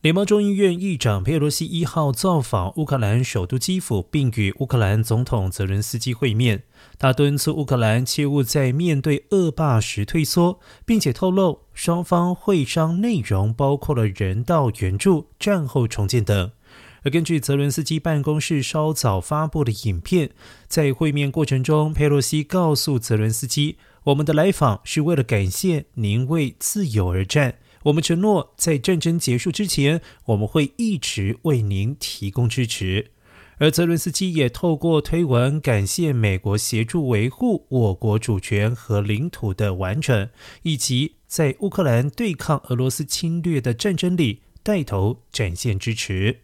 联邦众议院议长佩洛西一号造访乌克兰首都基辅，并与乌克兰总统泽伦斯基会面。他敦促乌克兰切勿在面对恶霸时退缩，并且透露双方会商内容包括了人道援助、战后重建等。而根据泽伦斯基办公室稍早发布的影片，在会面过程中，佩洛西告诉泽伦斯基：“我们的来访是为了感谢您为自由而战。”我们承诺，在战争结束之前，我们会一直为您提供支持。而泽伦斯基也透过推文感谢美国协助维护我国主权和领土的完整，以及在乌克兰对抗俄罗斯侵略的战争里带头展现支持。